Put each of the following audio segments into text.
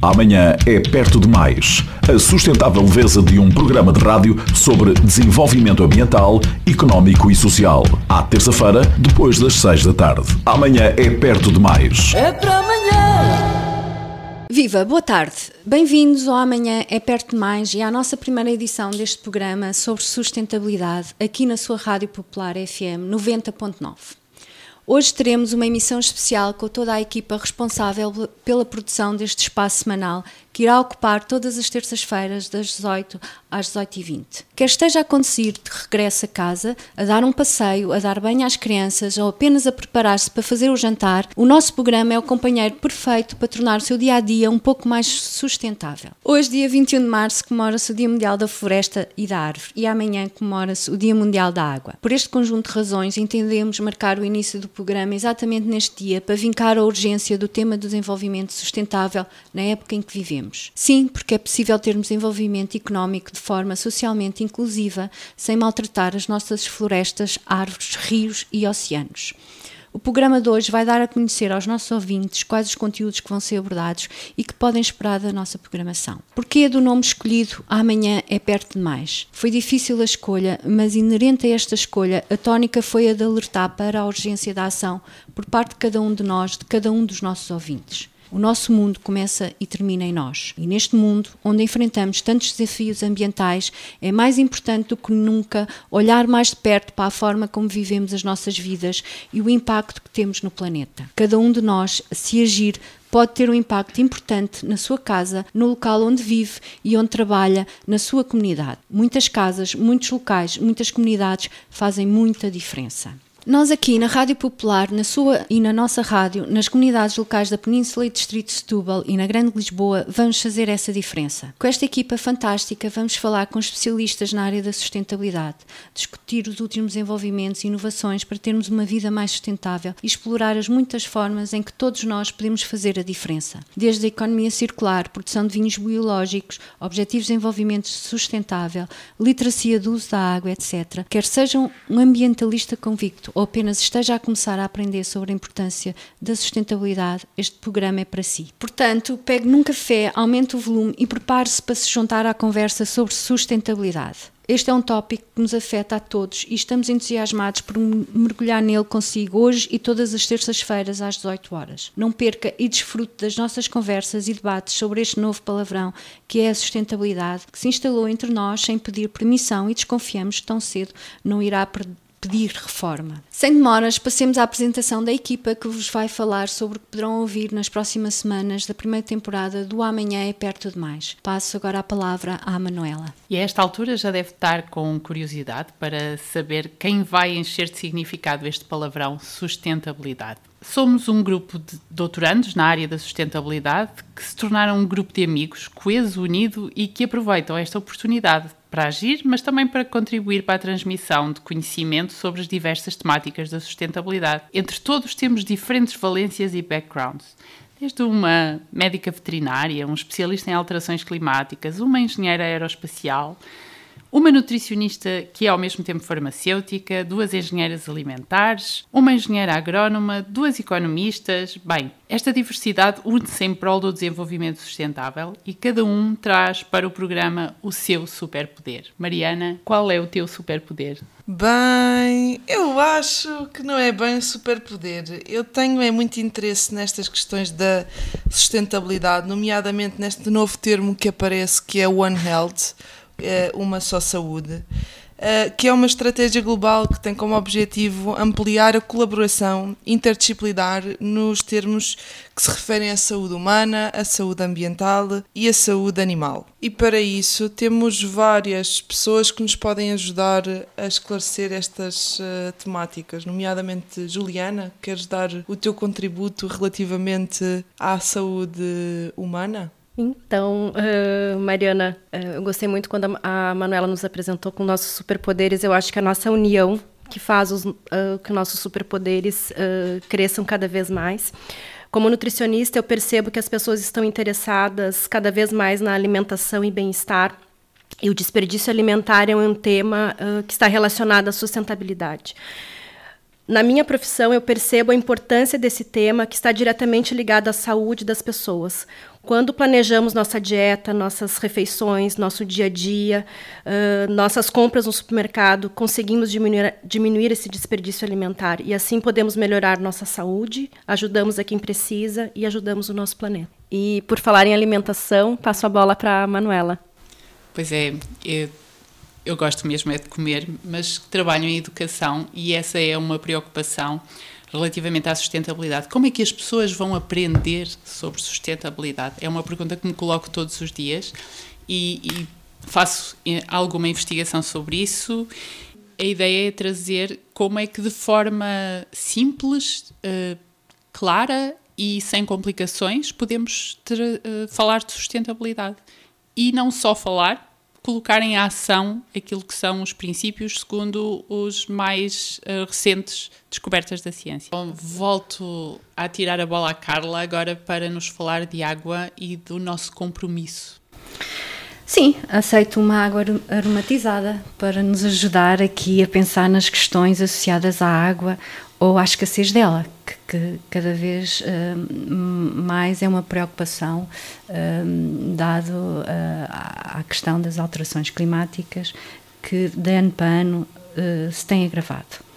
Amanhã é perto demais. A sustentável leveza de um programa de rádio sobre desenvolvimento ambiental, económico e social. À terça-feira, depois das seis da tarde. Amanhã é perto demais. É para amanhã. Viva, boa tarde. Bem-vindos ao Amanhã é Perto Demais e à nossa primeira edição deste programa sobre sustentabilidade aqui na sua Rádio Popular FM 90.9. Hoje teremos uma emissão especial com toda a equipa responsável pela produção deste espaço semanal que irá ocupar todas as terças-feiras, das 18 às 18h20. Quer esteja a conduzir de regresso a casa, a dar um passeio, a dar banho às crianças ou apenas a preparar-se para fazer o jantar, o nosso programa é o companheiro perfeito para tornar o seu dia a dia um pouco mais sustentável. Hoje, dia 21 de março, comemora-se o Dia Mundial da Floresta e da Árvore e amanhã comemora-se o Dia Mundial da Água. Por este conjunto de razões, entendemos marcar o início do programa exatamente neste dia para vincar a urgência do tema do desenvolvimento sustentável na época em que vivemos. Sim, porque é possível termos envolvimento económico de forma socialmente inclusiva, sem maltratar as nossas florestas, árvores, rios e oceanos. O programa de hoje vai dar a conhecer aos nossos ouvintes quais os conteúdos que vão ser abordados e que podem esperar da nossa programação. Porquê do nome escolhido Amanhã é perto demais? Foi difícil a escolha, mas inerente a esta escolha, a tónica foi a de alertar para a urgência da ação por parte de cada um de nós, de cada um dos nossos ouvintes. O nosso mundo começa e termina em nós. E neste mundo, onde enfrentamos tantos desafios ambientais, é mais importante do que nunca olhar mais de perto para a forma como vivemos as nossas vidas e o impacto que temos no planeta. Cada um de nós, se agir, pode ter um impacto importante na sua casa, no local onde vive e onde trabalha, na sua comunidade. Muitas casas, muitos locais, muitas comunidades fazem muita diferença. Nós aqui na Rádio Popular, na sua e na nossa rádio, nas comunidades locais da Península e Distrito de Setúbal e na Grande Lisboa, vamos fazer essa diferença. Com esta equipa fantástica, vamos falar com especialistas na área da sustentabilidade, discutir os últimos desenvolvimentos e inovações para termos uma vida mais sustentável e explorar as muitas formas em que todos nós podemos fazer a diferença. Desde a economia circular, produção de vinhos biológicos, objetivos de desenvolvimento sustentável, literacia do uso da água, etc. Quer sejam um ambientalista convicto ou apenas esteja a começar a aprender sobre a importância da sustentabilidade, este programa é para si. Portanto, pegue num café, aumente o volume e prepare-se para se juntar à conversa sobre sustentabilidade. Este é um tópico que nos afeta a todos e estamos entusiasmados por mergulhar nele consigo hoje e todas as terças-feiras às 18 horas. Não perca e desfrute das nossas conversas e debates sobre este novo palavrão que é a sustentabilidade, que se instalou entre nós sem pedir permissão e desconfiamos que tão cedo não irá perder pedir reforma. Sem demoras, passemos à apresentação da equipa que vos vai falar sobre o que poderão ouvir nas próximas semanas da primeira temporada do Amanhã é Perto Demais. Passo agora a palavra à Manuela. E a esta altura já deve estar com curiosidade para saber quem vai encher de significado este palavrão sustentabilidade. Somos um grupo de doutorandos na área da sustentabilidade que se tornaram um grupo de amigos coeso, unido e que aproveitam esta oportunidade para agir, mas também para contribuir para a transmissão de conhecimento sobre as diversas temáticas da sustentabilidade. Entre todos temos diferentes valências e backgrounds. Desde uma médica veterinária, um especialista em alterações climáticas, uma engenheira aeroespacial, uma nutricionista que é ao mesmo tempo farmacêutica, duas engenheiras alimentares, uma engenheira agrónoma, duas economistas. Bem, esta diversidade une-se em prol do desenvolvimento sustentável e cada um traz para o programa o seu superpoder. Mariana, qual é o teu superpoder? Bem, eu acho que não é bem superpoder. Eu tenho é muito interesse nestas questões da sustentabilidade, nomeadamente neste novo termo que aparece que é One Health uma só saúde, eh, que é uma estratégia global que tem como objetivo ampliar a colaboração interdisciplinar nos termos que se referem à saúde humana, à saúde ambiental e à saúde animal. E para isso temos várias pessoas que nos podem ajudar a esclarecer estas uh, temáticas, nomeadamente Juliana, queres dar o teu contributo relativamente à saúde humana? Então, uh, Mariana, uh, eu gostei muito quando a, Manuela nos apresentou com nossos superpoderes. Eu acho que a nossa união que faz os, uh, que nossos superpoderes cresçam cada vez mais. Como nutricionista, eu percebo que as pessoas estão interessadas cada vez mais na alimentação e bem-estar. E o desperdício alimentar é um tema que está relacionado à sustentabilidade. na minha profissão, eu percebo a importância desse tema que está diretamente ligado à saúde das pessoas. Quando planejamos nossa dieta, nossas refeições, nosso dia a dia, uh, nossas compras no supermercado, conseguimos diminuir, diminuir esse desperdício alimentar e assim podemos melhorar nossa saúde, ajudamos a quem precisa e ajudamos o nosso planeta. E por falar em alimentação, passo a bola para a Manuela. Pois é, eu eu gosto mesmo é de comer, mas trabalho em educação e essa é uma preocupação relativamente à sustentabilidade. Como é que as pessoas vão aprender sobre sustentabilidade? É uma pergunta que me coloco todos os dias e, e faço eh, alguma investigação sobre isso. A ideia é trazer como é que de forma simples, uh, clara e sem complicações podemos ter, uh, falar de sustentabilidade. E não só falar, colocar em ação aquilo que são os princípios segundo os mais uh, recentes descobertas da ciência. Bom, volto a tirar a bola à Carla agora para nos falar de água e do nosso compromisso. Sim, aceito uma água aromatizada para nos ajudar aqui a pensar nas questões associadas à água ou à escassez dela, que, que cada vez uh, mais é uma preocupação, uh, dado uh, à questão das alterações climáticas, que de ano para ano se tem agravado.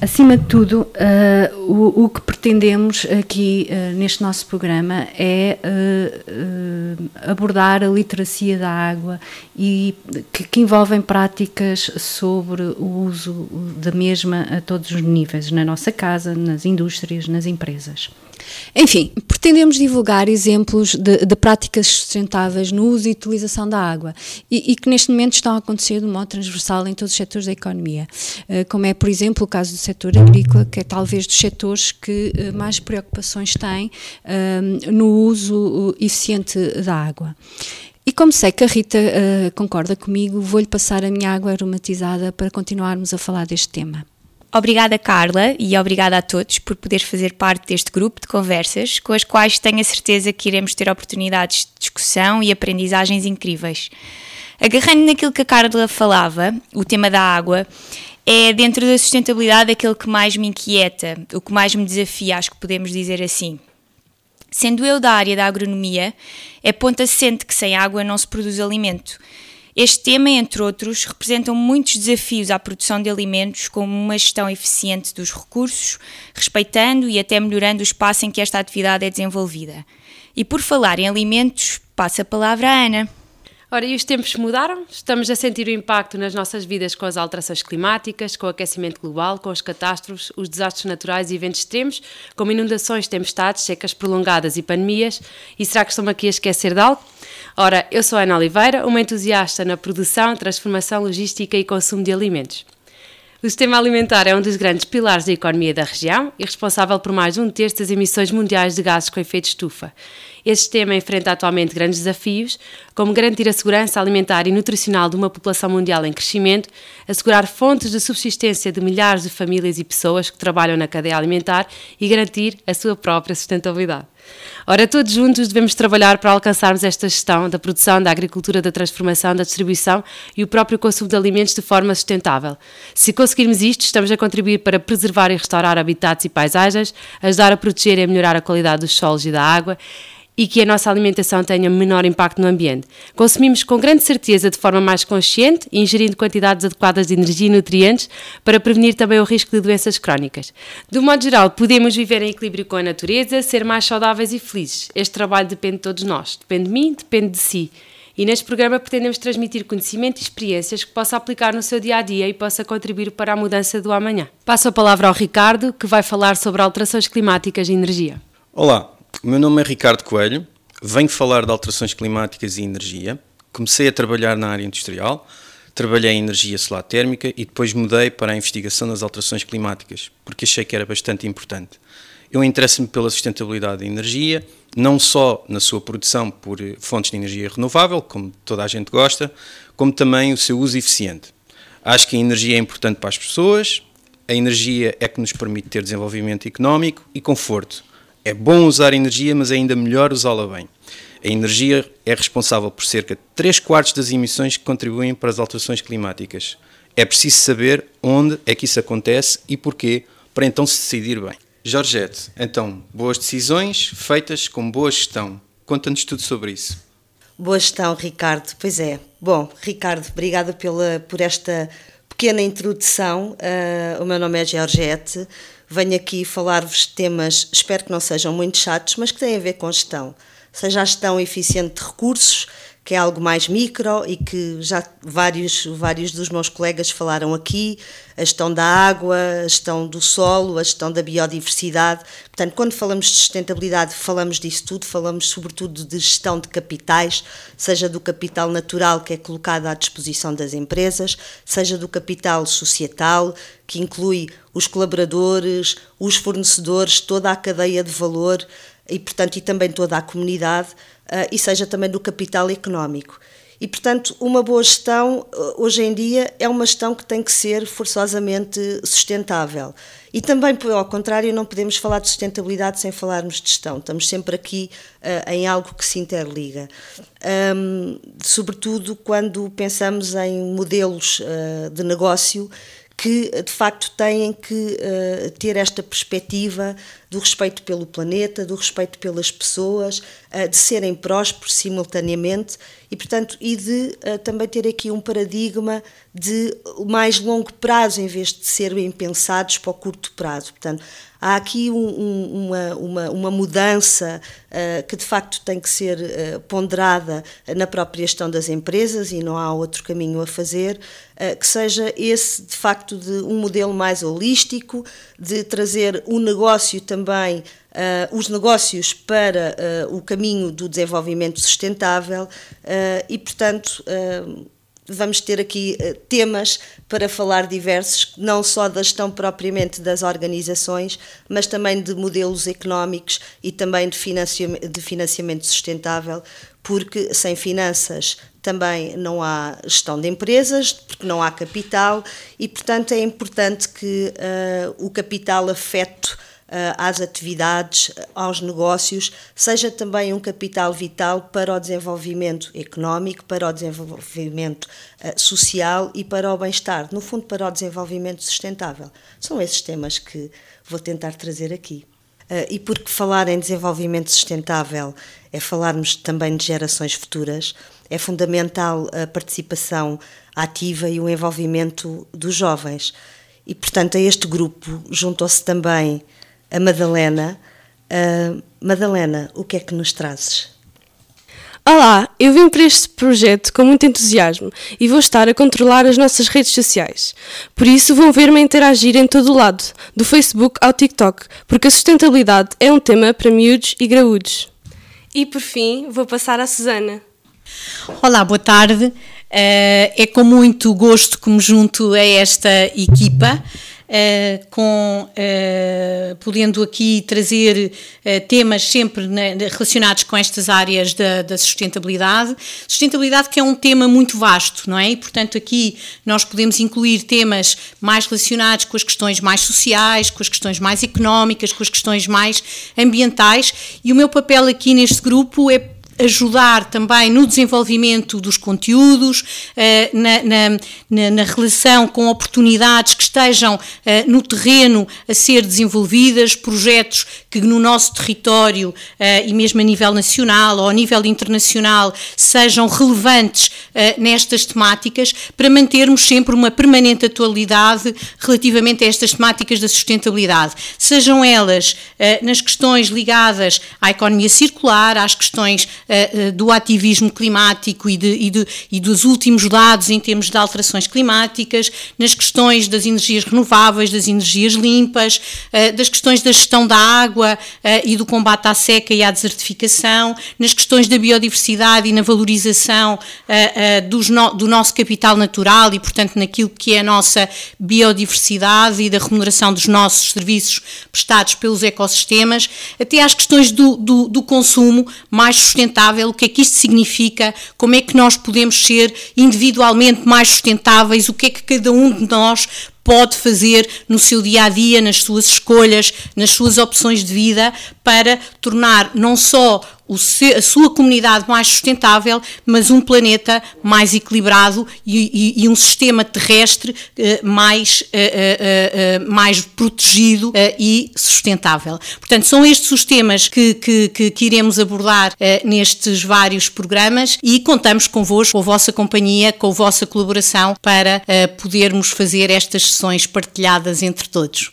Acima de tudo, uh, o, o, que pretendemos aqui uh, neste nosso programa é uh, abordar a literacia da água e que, que, envolvem práticas sobre o uso da mesma a todos os níveis, na nossa casa, nas indústrias, nas empresas. Enfim, pretendemos divulgar exemplos de, de, práticas sustentáveis no uso e utilização da água e, e, que neste momento estão a acontecer de modo transversal em todos os setores da economia, uh, como é, por exemplo, o caso do setor agrícola, que é talvez dos setores que uh, mais preocupações têm uh, no uso eficiente da água. E como sei que a Rita concorda comigo, vou-lhe passar a minha água aromatizada para continuarmos a falar deste tema. Obrigada, Carla, e obrigada a todos por poder fazer parte deste grupo de conversas com as quais tenho a certeza que iremos ter oportunidades de discussão e aprendizagens incríveis. Agarrando naquilo que a Carla falava, o tema da água, é dentro da sustentabilidade aquele que mais me inquieta, o que mais me desafia, acho que podemos dizer assim. Sendo eu da área da agronomia, é ponto assente que sem água não se produz alimento. Este tema, entre outros, representam muitos desafios à produção de alimentos, como uma gestão eficiente dos recursos, respeitando e até melhorando o espaço em que esta atividade é desenvolvida. E por falar em alimentos, passo a palavra à Ana. Ora, e os tempos mudaram? Estamos a sentir o impacto nas nossas vidas com as alterações climáticas, com o aquecimento global, com as catástrofes, os desastres naturais e eventos extremos, como inundações, tempestades, secas prolongadas e pandemias. E será que estamos aqui a esquecer de algo? Ora, eu sou Ana Oliveira, uma entusiasta na produção, transformação, logística e consumo de alimentos. O sistema alimentar é um dos grandes pilares da economia da região e responsável por mais de um terço das emissões mundiais de gases com efeito estufa. Este sistema enfrenta atualmente grandes desafios, como garantir a segurança alimentar e nutricional de uma população mundial em crescimento, assegurar fontes de subsistência de milhares de famílias e pessoas que trabalham na cadeia alimentar e garantir a sua própria sustentabilidade. Ora, todos juntos devemos trabalhar para alcançarmos esta gestão da produção, da agricultura, da transformação, da distribuição e o próprio consumo de alimentos de forma sustentável. Se conseguirmos isto, estamos a contribuir para preservar e restaurar habitats e paisagens, ajudar a proteger e a melhorar a qualidade dos solos e da água e que a nossa alimentação tenha menor impacto no ambiente. Consumimos com grande certeza de forma mais consciente, ingerindo quantidades adequadas de energia e nutrientes para prevenir também o risco de doenças crónicas. Do modo geral, podemos viver em equilíbrio com a natureza, ser mais saudáveis e felizes. Este trabalho depende de todos nós. Depende de mim, depende de si. E neste programa pretendemos transmitir conhecimento e experiências que possa aplicar no seu dia a dia e possa contribuir para a mudança do amanhã. Passo a palavra ao Ricardo, que vai falar sobre alterações climáticas e energia. Olá, o meu nome é Ricardo Coelho, venho falar de alterações climáticas e energia. Comecei a trabalhar na área industrial, trabalhei em energia solar térmica e depois mudei para a investigação das alterações climáticas, porque achei que era bastante importante. Eu interesso-me pela sustentabilidade da energia, não só na sua produção por fontes de energia renovável, como toda a gente gosta, como também o seu uso eficiente. Acho que a energia é importante para as pessoas, a energia é que nos permite ter desenvolvimento económico e conforto. É bom usar energia, mas é ainda melhor usá-la bem. A energia é responsável por cerca de 3 quartos das emissões que contribuem para as alterações climáticas. É preciso saber onde é que isso acontece e porquê, para então se decidir bem. Georgette, então, boas decisões feitas com boa gestão. Conta-nos tudo sobre isso. Boa gestão, Ricardo. Pois é. Bom, Ricardo, obrigada pela, por esta pequena introdução. Uh, o meu nome é Georgette. Venho aqui falar-vos de temas, espero que não sejam muito chatos, mas que têm a ver com gestão. Seja a gestão eficiente de recursos, que é algo mais micro e que já vários, vários dos meus colegas falaram aqui, a gestão da água, a gestão do solo, a gestão da biodiversidade. Portanto, quando falamos de sustentabilidade, falamos disso tudo, falamos sobretudo de gestão de capitais, seja do capital natural que é colocado à disposição das empresas, seja do capital societal, que inclui os colaboradores, os fornecedores, toda a cadeia de valor e, portanto, e também toda a comunidade uh, e seja também do capital económico. E, portanto, uma boa gestão, ah, hoje em dia, é uma gestão que tem que ser forçosamente sustentável. E também, ao contrário, não podemos falar de sustentabilidade sem falarmos de gestão. Estamos sempre aqui uh, em algo que se interliga. Um, sobretudo quando pensamos em modelos uh, de negócio que de facto têm que uh, ter esta perspectiva do respeito pelo planeta, do respeito pelas pessoas, uh, de serem prósperos simultaneamente e, portanto, e de uh, também ter aqui um paradigma de mais longo prazo em vez de serem pensados para o curto prazo. Portanto, há aqui um, um, uma, uma, uma, mudança uh, que de facto tem que ser ponderada na própria gestão das empresas e não há outro caminho a fazer, que seja esse de facto de um modelo mais holístico, de trazer o negócio também Uh, os negócios para uh, o caminho do desenvolvimento sustentável uh, e, portanto, vamos ter aqui temas para falar diversos, não só da gestão propriamente das organizações, mas também de modelos económicos e também de, financiamento, de financiamento sustentável, porque sem finanças também não há gestão de empresas, porque não há capital e, portanto, é importante que uh, o capital afete eh, às atividades, aos negócios, seja também um capital vital para o desenvolvimento económico, para o desenvolvimento eh, social e para o bem-estar, no fundo, para o desenvolvimento sustentável. São esses temas que vou tentar trazer aqui. Eh, e porque falar em desenvolvimento sustentável é falarmos também de gerações futuras, é fundamental a participação ativa e o envolvimento dos jovens. E, portanto, a este grupo juntou-se também a Madalena. Uh, Madalena, o que é que nos trazes? Olá, eu vim para este projeto com muito entusiasmo e vou estar a controlar as nossas redes sociais. Por isso vão ver-me interagir em todo o lado, do Facebook ao TikTok, porque a sustentabilidade é um tema para miúdos e graúdos. E por fim, vou passar à Susana. Olá, boa tarde. Uh, é com muito gosto que me junto a esta equipa. Uh, com, uh, podendo aqui trazer uh, temas sempre na, relacionados com estas áreas da, da, sustentabilidade. Sustentabilidade que é um tema muito vasto, não é? E, portanto, aqui nós podemos incluir temas mais relacionados com as questões mais sociais, com as questões mais económicas, com as questões mais ambientais, e o meu papel aqui neste grupo é ajudar também no desenvolvimento dos conteúdos, eh, na, na, na, relação com oportunidades que estejam eh, no terreno a ser desenvolvidas, projetos que no nosso território eh, e mesmo a nível nacional ou a nível internacional sejam relevantes nestas temáticas, para mantermos sempre uma permanente atualidade relativamente a estas temáticas da sustentabilidade, sejam elas nas questões ligadas à economia circular, às questões uh, do ativismo climático e, de, e, de, e, dos últimos dados em termos de alterações climáticas, nas questões das energias renováveis, das energias limpas, uh, das questões da gestão da água e do combate à seca e à desertificação, nas questões da biodiversidade e na valorização no, do nosso capital natural e, portanto, naquilo que é a nossa biodiversidade e da remuneração dos nossos serviços prestados pelos ecossistemas, até às questões do, do, do consumo mais sustentável sustentável, o que é que isto significa, como é que nós podemos ser individualmente mais sustentáveis, o que é que cada um de nós pode fazer no seu dia a dia, nas suas escolhas, nas suas opções de vida, para tornar não só a sua comunidade mais sustentável, mas um planeta mais equilibrado e, e, e um sistema terrestre eh, mais, eh, eh, mais protegido e sustentável. Portanto, são estes os temas que, que, que, que iremos abordar nestes vários programas e contamos convosco, com a vossa companhia, com a vossa colaboração para podermos fazer estas sessões partilhadas entre todos.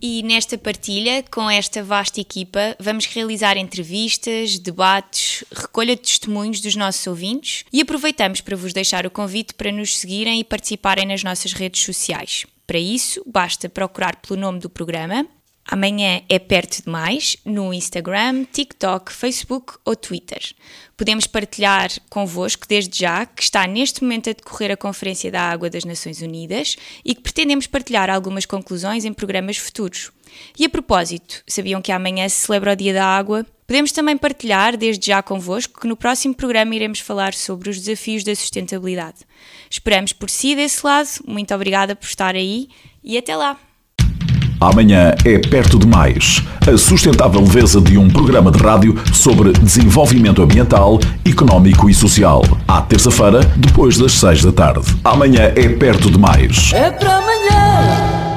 E nesta partilha, com esta vasta equipa, vamos realizar entrevistas, debates, recolha de testemunhos dos nossos ouvintes e aproveitamos para vos deixar o convite para nos seguirem e participarem nas nossas redes sociais. Para isso, basta procurar pelo nome do programa. Amanhã é perto demais no Instagram, TikTok, Facebook ou Twitter. Podemos partilhar convosco desde já que está neste momento a decorrer a Conferência da Água das Nações Unidas e que pretendemos partilhar algumas conclusões em programas futuros. E a propósito, sabiam que amanhã se celebra o Dia da Água? Podemos também partilhar desde já convosco que no próximo programa iremos falar sobre os desafios da sustentabilidade. Esperamos por si desse lado. Muito obrigada por estar aí e até lá! Amanhã é perto demais. A sustentável leveza de um programa de rádio sobre desenvolvimento ambiental, económico e social. À terça-feira, depois das seis da tarde. Amanhã é perto demais. É para amanhã.